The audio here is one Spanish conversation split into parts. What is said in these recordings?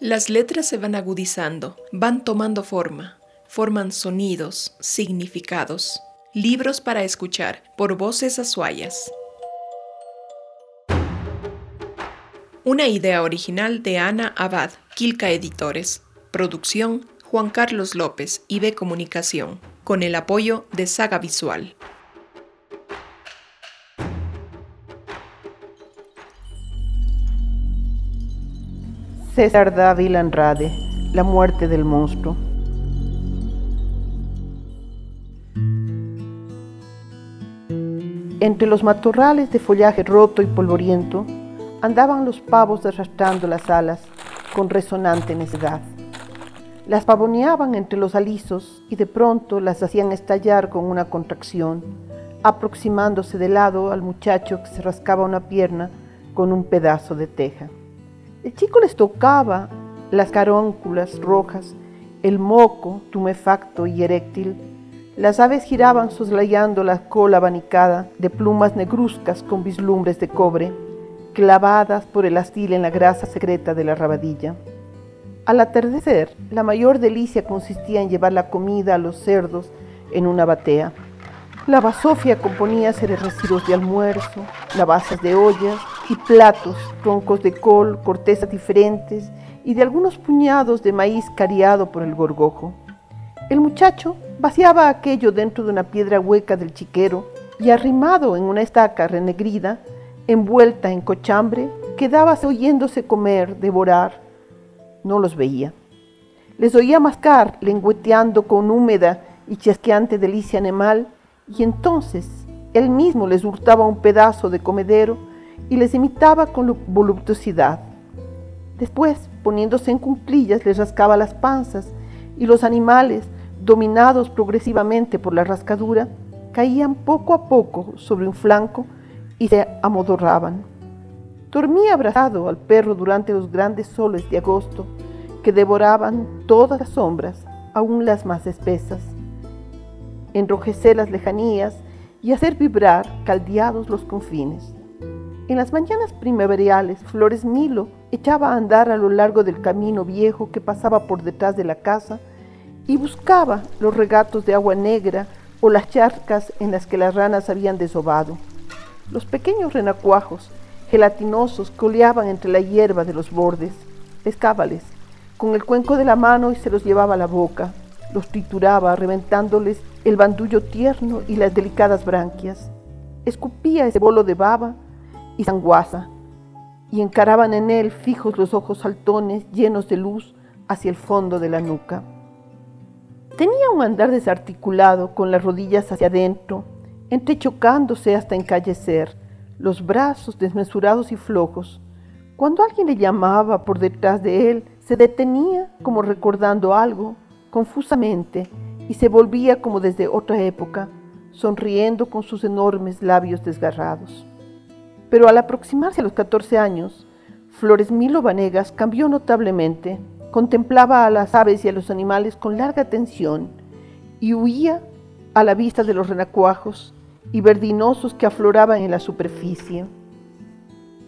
Las letras se van agudizando, van tomando forma, forman sonidos, significados. Libros para escuchar por voces azuayas. Una idea original de Ana Abad, Quilca Editores. Producción Juan Carlos López, IB Comunicación, con el apoyo de Saga Visual. César Dávila Andrade, La muerte del monstruo. Entre los matorrales de follaje roto y polvoriento andaban los pavos arrastrando las alas con resonante necedad. Las pavoneaban entre los alisos y de pronto las hacían estallar con una contracción, aproximándose de lado al muchacho que se rascaba una pierna con un pedazo de teja. El chico les tocaba las carónculas rojas, el moco tumefacto y eréctil. Las aves giraban soslayando la cola abanicada de plumas negruzcas con vislumbres de cobre, clavadas por el astil en la grasa secreta de la rabadilla. Al atardecer, la mayor delicia consistía en llevar la comida a los cerdos en una batea. La basofia componía seres residuos de almuerzo, lavazas de ollas y platos, troncos de col, cortezas diferentes y de algunos puñados de maíz cariado por el gorgojo. El muchacho vaciaba aquello dentro de una piedra hueca del chiquero y arrimado en una estaca renegrida, envuelta en cochambre, quedaba oyéndose comer, devorar. No los veía. Les oía mascar, lengüeteando con húmeda y chasqueante delicia animal, y entonces él mismo les hurtaba un pedazo de comedero y les imitaba con voluptuosidad. Después, poniéndose en cunclillas, les rascaba las panzas y los animales, dominados progresivamente por la rascadura, caían poco a poco sobre un flanco y se amodorraban. Dormía abrazado al perro durante los grandes soles de agosto que devoraban todas las sombras, aún las más espesas enrojecer las lejanías y hacer vibrar caldeados los confines. En las mañanas primaverales, Flores Milo echaba a andar a lo largo del camino viejo que pasaba por detrás de la casa y buscaba los regatos de agua negra o las charcas en las que las ranas habían desobado. Los pequeños renacuajos gelatinosos coleaban entre la hierba de los bordes. Pescábales con el cuenco de la mano y se los llevaba a la boca. Los trituraba, reventándoles el bandullo tierno y las delicadas branquias. Escupía ese bolo de baba y sanguaza, y encaraban en él fijos los ojos saltones llenos de luz hacia el fondo de la nuca. Tenía un andar desarticulado, con las rodillas hacia adentro, entrechocándose hasta encallecer, los brazos desmesurados y flojos. Cuando alguien le llamaba por detrás de él, se detenía como recordando algo, confusamente, y se volvía como desde otra época, sonriendo con sus enormes labios desgarrados. Pero al aproximarse a los 14 años, Flores Milo Vanegas cambió notablemente, contemplaba a las aves y a los animales con larga atención y huía a la vista de los renacuajos y verdinosos que afloraban en la superficie.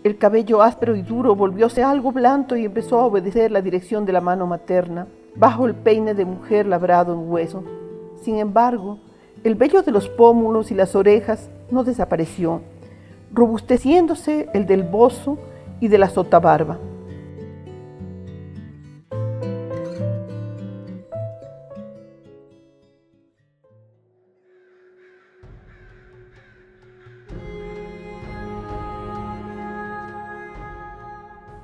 El cabello áspero y duro volvióse algo blando y empezó a obedecer la dirección de la mano materna bajo el peine de mujer labrado en hueso. Sin embargo, el vello de los pómulos y las orejas no desapareció, robusteciéndose el del bozo y de la sotabarba.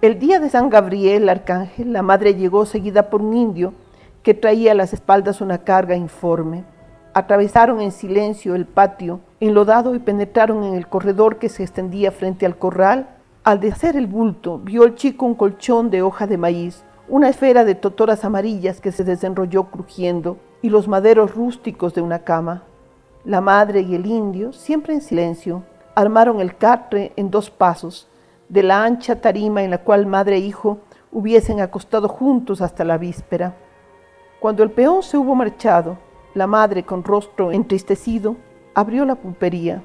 El día de San Gabriel Arcángel, la madre llegó seguida por un indio que traía a las espaldas una carga informe. Atravesaron en silencio el patio enlodado y penetraron en el corredor que se extendía frente al corral. Al deshacer el bulto, vio el chico un colchón de hoja de maíz, una esfera de totoras amarillas que se desenrolló crujiendo y los maderos rústicos de una cama. La madre y el indio, siempre en silencio, armaron el catre en dos pasos de la ancha tarima en la cual madre e hijo hubiesen acostado juntos hasta la víspera. Cuando el peón se hubo marchado, la madre, con rostro entristecido, abrió la pulpería.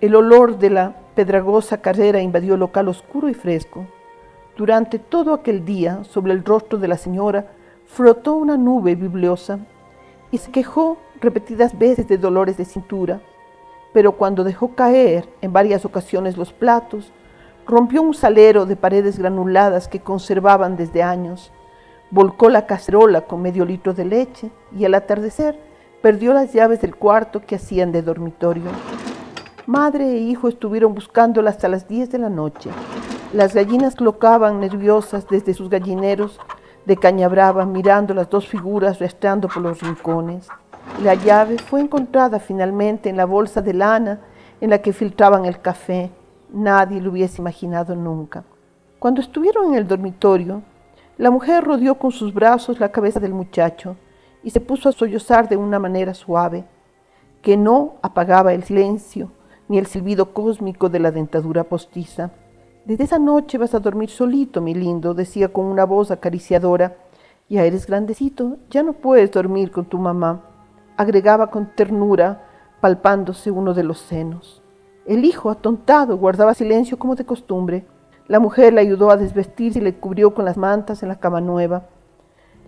El olor de la pedragosa carrera invadió el local oscuro y fresco. Durante todo aquel día, sobre el rostro de la señora, frotó una nube bibliosa y se quejó repetidas veces de dolores de cintura, pero cuando dejó caer en varias ocasiones los platos, rompió un salero de paredes granuladas que conservaban desde años, volcó la cacerola con medio litro de leche y al atardecer perdió las llaves del cuarto que hacían de dormitorio. Madre e hijo estuvieron buscándola hasta las 10 de la noche. Las gallinas clocaban nerviosas desde sus gallineros de caña brava, mirando las dos figuras rastreando por los rincones. La llave fue encontrada finalmente en la bolsa de lana en la que filtraban el café. Nadie lo hubiese imaginado nunca. Cuando estuvieron en el dormitorio, la mujer rodeó con sus brazos la cabeza del muchacho y se puso a sollozar de una manera suave, que no apagaba el silencio ni el silbido cósmico de la dentadura postiza. Desde esa noche vas a dormir solito, mi lindo, decía con una voz acariciadora. Ya eres grandecito, ya no puedes dormir con tu mamá, agregaba con ternura, palpándose uno de los senos. El hijo, atontado, guardaba silencio como de costumbre. La mujer le ayudó a desvestirse y le cubrió con las mantas en la cama nueva.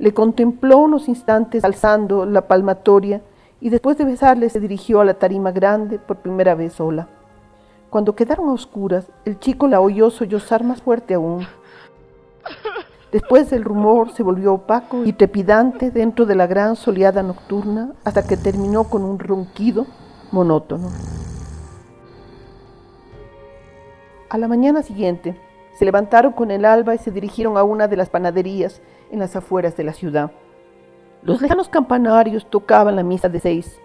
Le contempló unos instantes alzando la palmatoria y después de besarle se dirigió a la tarima grande por primera vez sola. Cuando quedaron a oscuras, el chico la oyó sollozar más fuerte aún. Después el rumor se volvió opaco y trepidante dentro de la gran soleada nocturna hasta que terminó con un ronquido monótono. A la mañana siguiente, se levantaron con el alba y se dirigieron a una de las panaderías en las afueras de la ciudad. Los lejanos campanarios tocaban la misa de seis.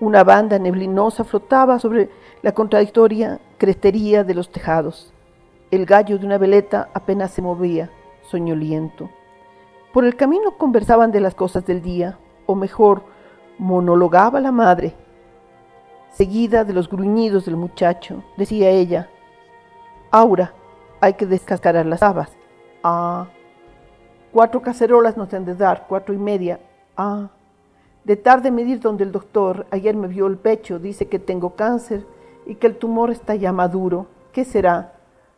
Una banda neblinosa flotaba sobre la contradictoria crestería de los tejados. El gallo de una veleta apenas se movía, soñoliento. Por el camino conversaban de las cosas del día, o mejor, monologaba la madre. Seguida de los gruñidos del muchacho, decía ella, Aura, hay que descascarar las habas. Ah. Cuatro cacerolas nos han de dar, cuatro y media. Ah. De tarde medir donde el doctor, ayer me vio el pecho, dice que tengo cáncer y que el tumor está ya maduro. ¿Qué será?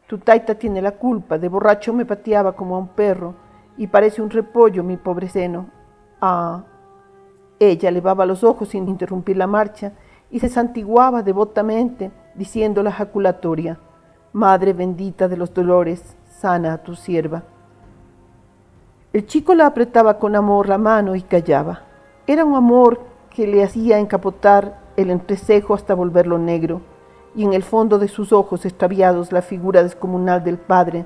Tu taita tiene la culpa, de borracho me pateaba como a un perro y parece un repollo mi pobre seno. Ah. Ella levaba los ojos sin interrumpir la marcha y se santiguaba devotamente, diciendo la jaculatoria, Madre bendita de los dolores, sana a tu sierva. El chico la apretaba con amor la mano y callaba. Era un amor que le hacía encapotar el entrecejo hasta volverlo negro, y en el fondo de sus ojos extraviados la figura descomunal del padre,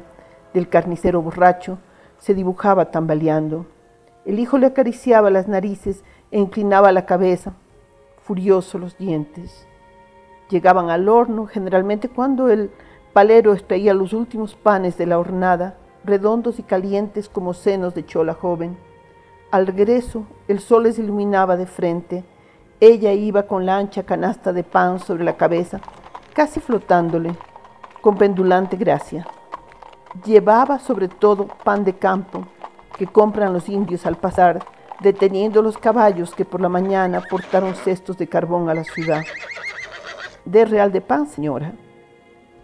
del carnicero borracho, se dibujaba tambaleando. El hijo le acariciaba las narices e inclinaba la cabeza, furioso los dientes. Llegaban al horno generalmente cuando el palero extraía los últimos panes de la hornada, redondos y calientes como senos de chola joven. Al regreso, el sol les iluminaba de frente. Ella iba con la ancha canasta de pan sobre la cabeza, casi flotándole, con pendulante gracia. Llevaba sobre todo pan de campo que compran los indios al pasar, deteniendo los caballos que por la mañana portaron cestos de carbón a la ciudad. De real de pan, señora.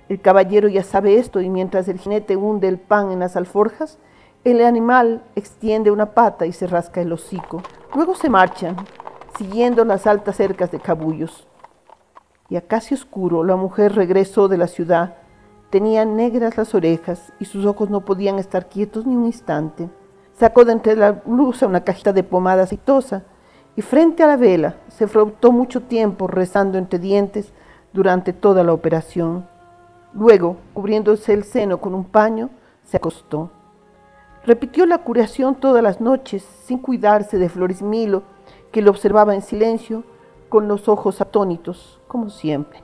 El caballero ya sabe esto y mientras el jinete hunde el pan en las alforjas, el animal extiende una pata y se rasca el hocico. Luego se marchan, siguiendo las altas cercas de cabullos. Y a casi oscuro la mujer regresó de la ciudad. Tenía negras las orejas y sus ojos no podían estar quietos ni un instante. Sacó de entre la blusa una cajita de pomada aceitosa y frente a la vela se frotó mucho tiempo rezando entre dientes durante toda la operación. Luego, cubriéndose el seno con un paño, se acostó. Repitió la curación todas las noches, sin cuidarse de Florismilo, que lo observaba en silencio, con los ojos atónitos, como siempre.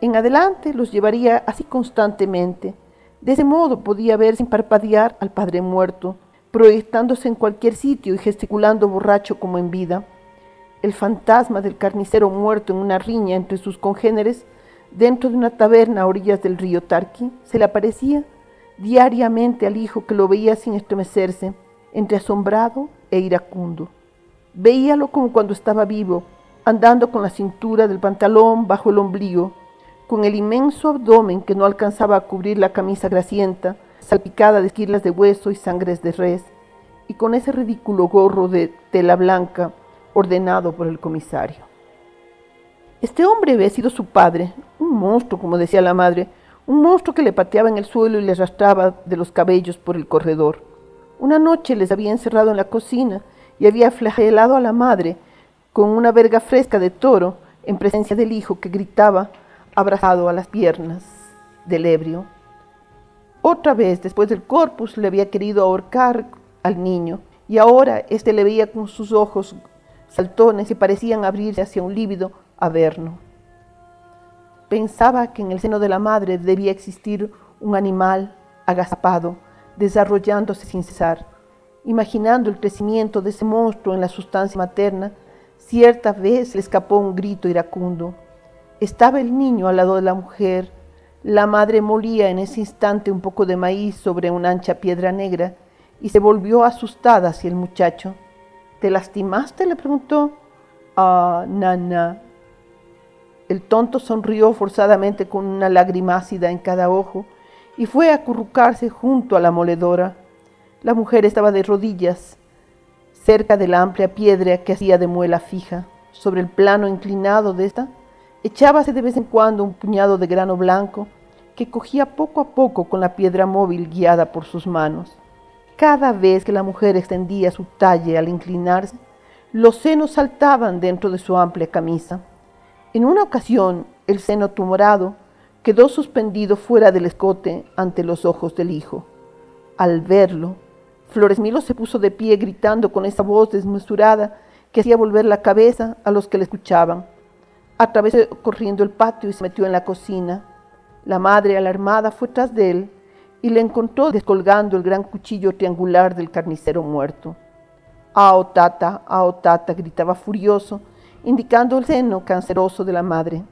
En adelante los llevaría así constantemente. De ese modo podía ver sin parpadear al padre muerto, proyectándose en cualquier sitio y gesticulando borracho como en vida. El fantasma del carnicero muerto en una riña entre sus congéneres, dentro de una taberna a orillas del río Tarqui, se le aparecía diariamente al hijo que lo veía sin estremecerse, entre asombrado e iracundo. Veíalo como cuando estaba vivo, andando con la cintura del pantalón bajo el ombligo, con el inmenso abdomen que no alcanzaba a cubrir la camisa grasienta, salpicada de esquilas de hueso y sangres de res, y con ese ridículo gorro de tela blanca ordenado por el comisario. Este hombre había sido su padre, un monstruo, como decía la madre, un monstruo que le pateaba en el suelo y le arrastraba de los cabellos por el corredor. Una noche les había encerrado en la cocina y había flagelado a la madre con una verga fresca de toro en presencia del hijo que gritaba abrazado a las piernas del ebrio. Otra vez, después del corpus, le había querido ahorcar al niño y ahora éste le veía con sus ojos saltones y parecían abrirse hacia un lívido averno. Pensaba que en el seno de la madre debía existir un animal agazapado, desarrollándose sin cesar. Imaginando el crecimiento de ese monstruo en la sustancia materna, cierta vez le escapó un grito iracundo. Estaba el niño al lado de la mujer. La madre molía en ese instante un poco de maíz sobre una ancha piedra negra y se volvió asustada hacia el muchacho. ¿Te lastimaste? le preguntó. Ah, nana, el tonto sonrió forzadamente con una lágrima ácida en cada ojo y fue a acurrucarse junto a la moledora. La mujer estaba de rodillas, cerca de la amplia piedra que hacía de muela fija. Sobre el plano inclinado de esta, echábase de vez en cuando un puñado de grano blanco que cogía poco a poco con la piedra móvil guiada por sus manos. Cada vez que la mujer extendía su talle al inclinarse, los senos saltaban dentro de su amplia camisa. En una ocasión, el seno tumorado quedó suspendido fuera del escote ante los ojos del hijo. Al verlo, Floresmilo se puso de pie gritando con esa voz desmesurada que hacía volver la cabeza a los que le escuchaban. Atravesó corriendo el patio y se metió en la cocina. La madre, alarmada, fue tras de él y le encontró descolgando el gran cuchillo triangular del carnicero muerto. ¡Ao tata! ¡Ao tata! gritaba furioso indicando el seno canceroso de la madre.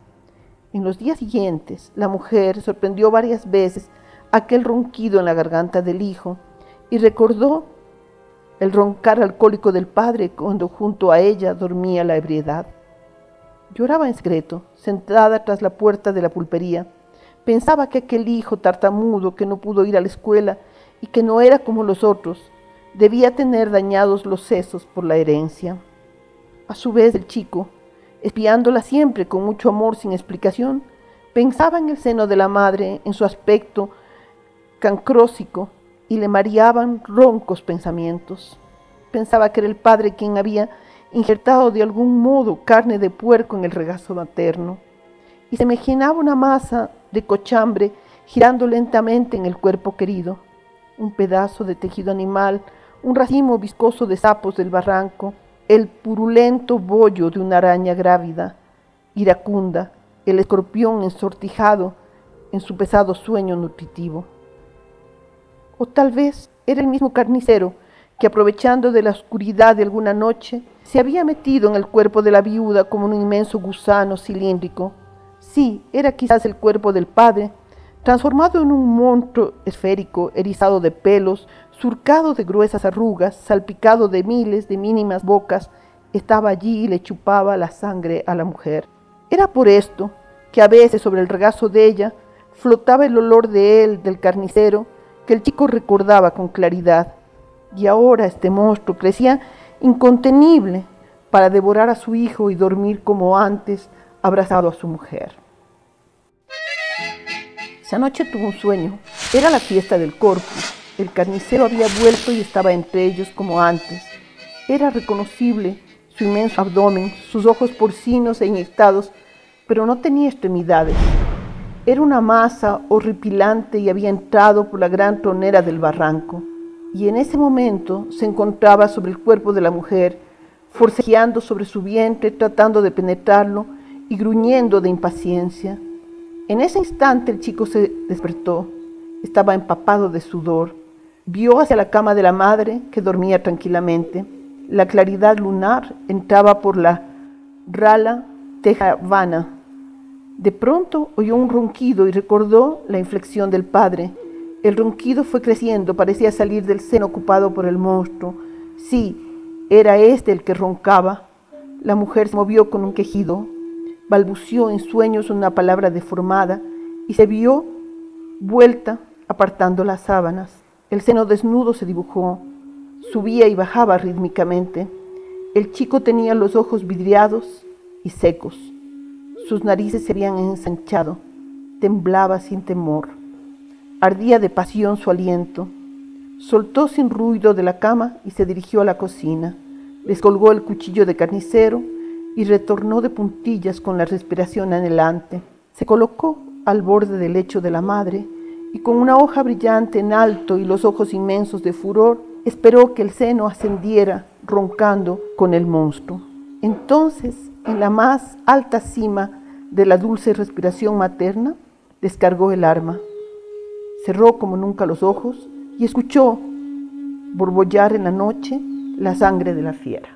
En los días siguientes, la mujer sorprendió varias veces aquel ronquido en la garganta del hijo y recordó el roncar alcohólico del padre cuando junto a ella dormía la ebriedad. Lloraba en secreto, sentada tras la puerta de la pulpería. Pensaba que aquel hijo tartamudo que no pudo ir a la escuela y que no era como los otros, debía tener dañados los sesos por la herencia. A su vez, el chico, espiándola siempre con mucho amor sin explicación, pensaba en el seno de la madre, en su aspecto cancrósico, y le mareaban roncos pensamientos. Pensaba que era el padre quien había injertado de algún modo carne de puerco en el regazo materno, y se imaginaba una masa de cochambre girando lentamente en el cuerpo querido, un pedazo de tejido animal, un racimo viscoso de sapos del barranco, el purulento bollo de una araña grávida, iracunda, el escorpión ensortijado en su pesado sueño nutritivo. O tal vez era el mismo carnicero que aprovechando de la oscuridad de alguna noche se había metido en el cuerpo de la viuda como un inmenso gusano cilíndrico. Sí, era quizás el cuerpo del padre, transformado en un monstruo esférico, erizado de pelos, surcado de gruesas arrugas, salpicado de miles de mínimas bocas, estaba allí y le chupaba la sangre a la mujer. Era por esto que a veces sobre el regazo de ella flotaba el olor de él, del carnicero, que el chico recordaba con claridad. Y ahora este monstruo crecía incontenible para devorar a su hijo y dormir como antes, abrazado a su mujer. Esa noche tuvo un sueño. Era la fiesta del corpus. El carnicero había vuelto y estaba entre ellos como antes. Era reconocible su inmenso abdomen, sus ojos porcinos e inyectados, pero no tenía extremidades. Era una masa horripilante y había entrado por la gran tronera del barranco. Y en ese momento se encontraba sobre el cuerpo de la mujer, forcejeando sobre su vientre, tratando de penetrarlo y gruñendo de impaciencia. En ese instante el chico se despertó. Estaba empapado de sudor. Vio hacia la cama de la madre, que dormía tranquilamente. La claridad lunar entraba por la rala tejavana. De pronto oyó un ronquido y recordó la inflexión del padre. El ronquido fue creciendo, parecía salir del seno ocupado por el monstruo. Sí, era este el que roncaba. La mujer se movió con un quejido, balbució en sueños una palabra deformada y se vio vuelta apartando las sábanas. El seno desnudo se dibujó, subía y bajaba rítmicamente. El chico tenía los ojos vidriados y secos. Sus narices se habían ensanchado. Temblaba sin temor. Ardía de pasión su aliento. Soltó sin ruido de la cama y se dirigió a la cocina. Descolgó el cuchillo de carnicero y retornó de puntillas con la respiración anhelante. Se colocó al borde del lecho de la madre y con una hoja brillante en alto y los ojos inmensos de furor, esperó que el seno ascendiera roncando con el monstruo. Entonces, en la más alta cima de la dulce respiración materna, descargó el arma. Cerró como nunca los ojos y escuchó borbollar en la noche la sangre de la fiera.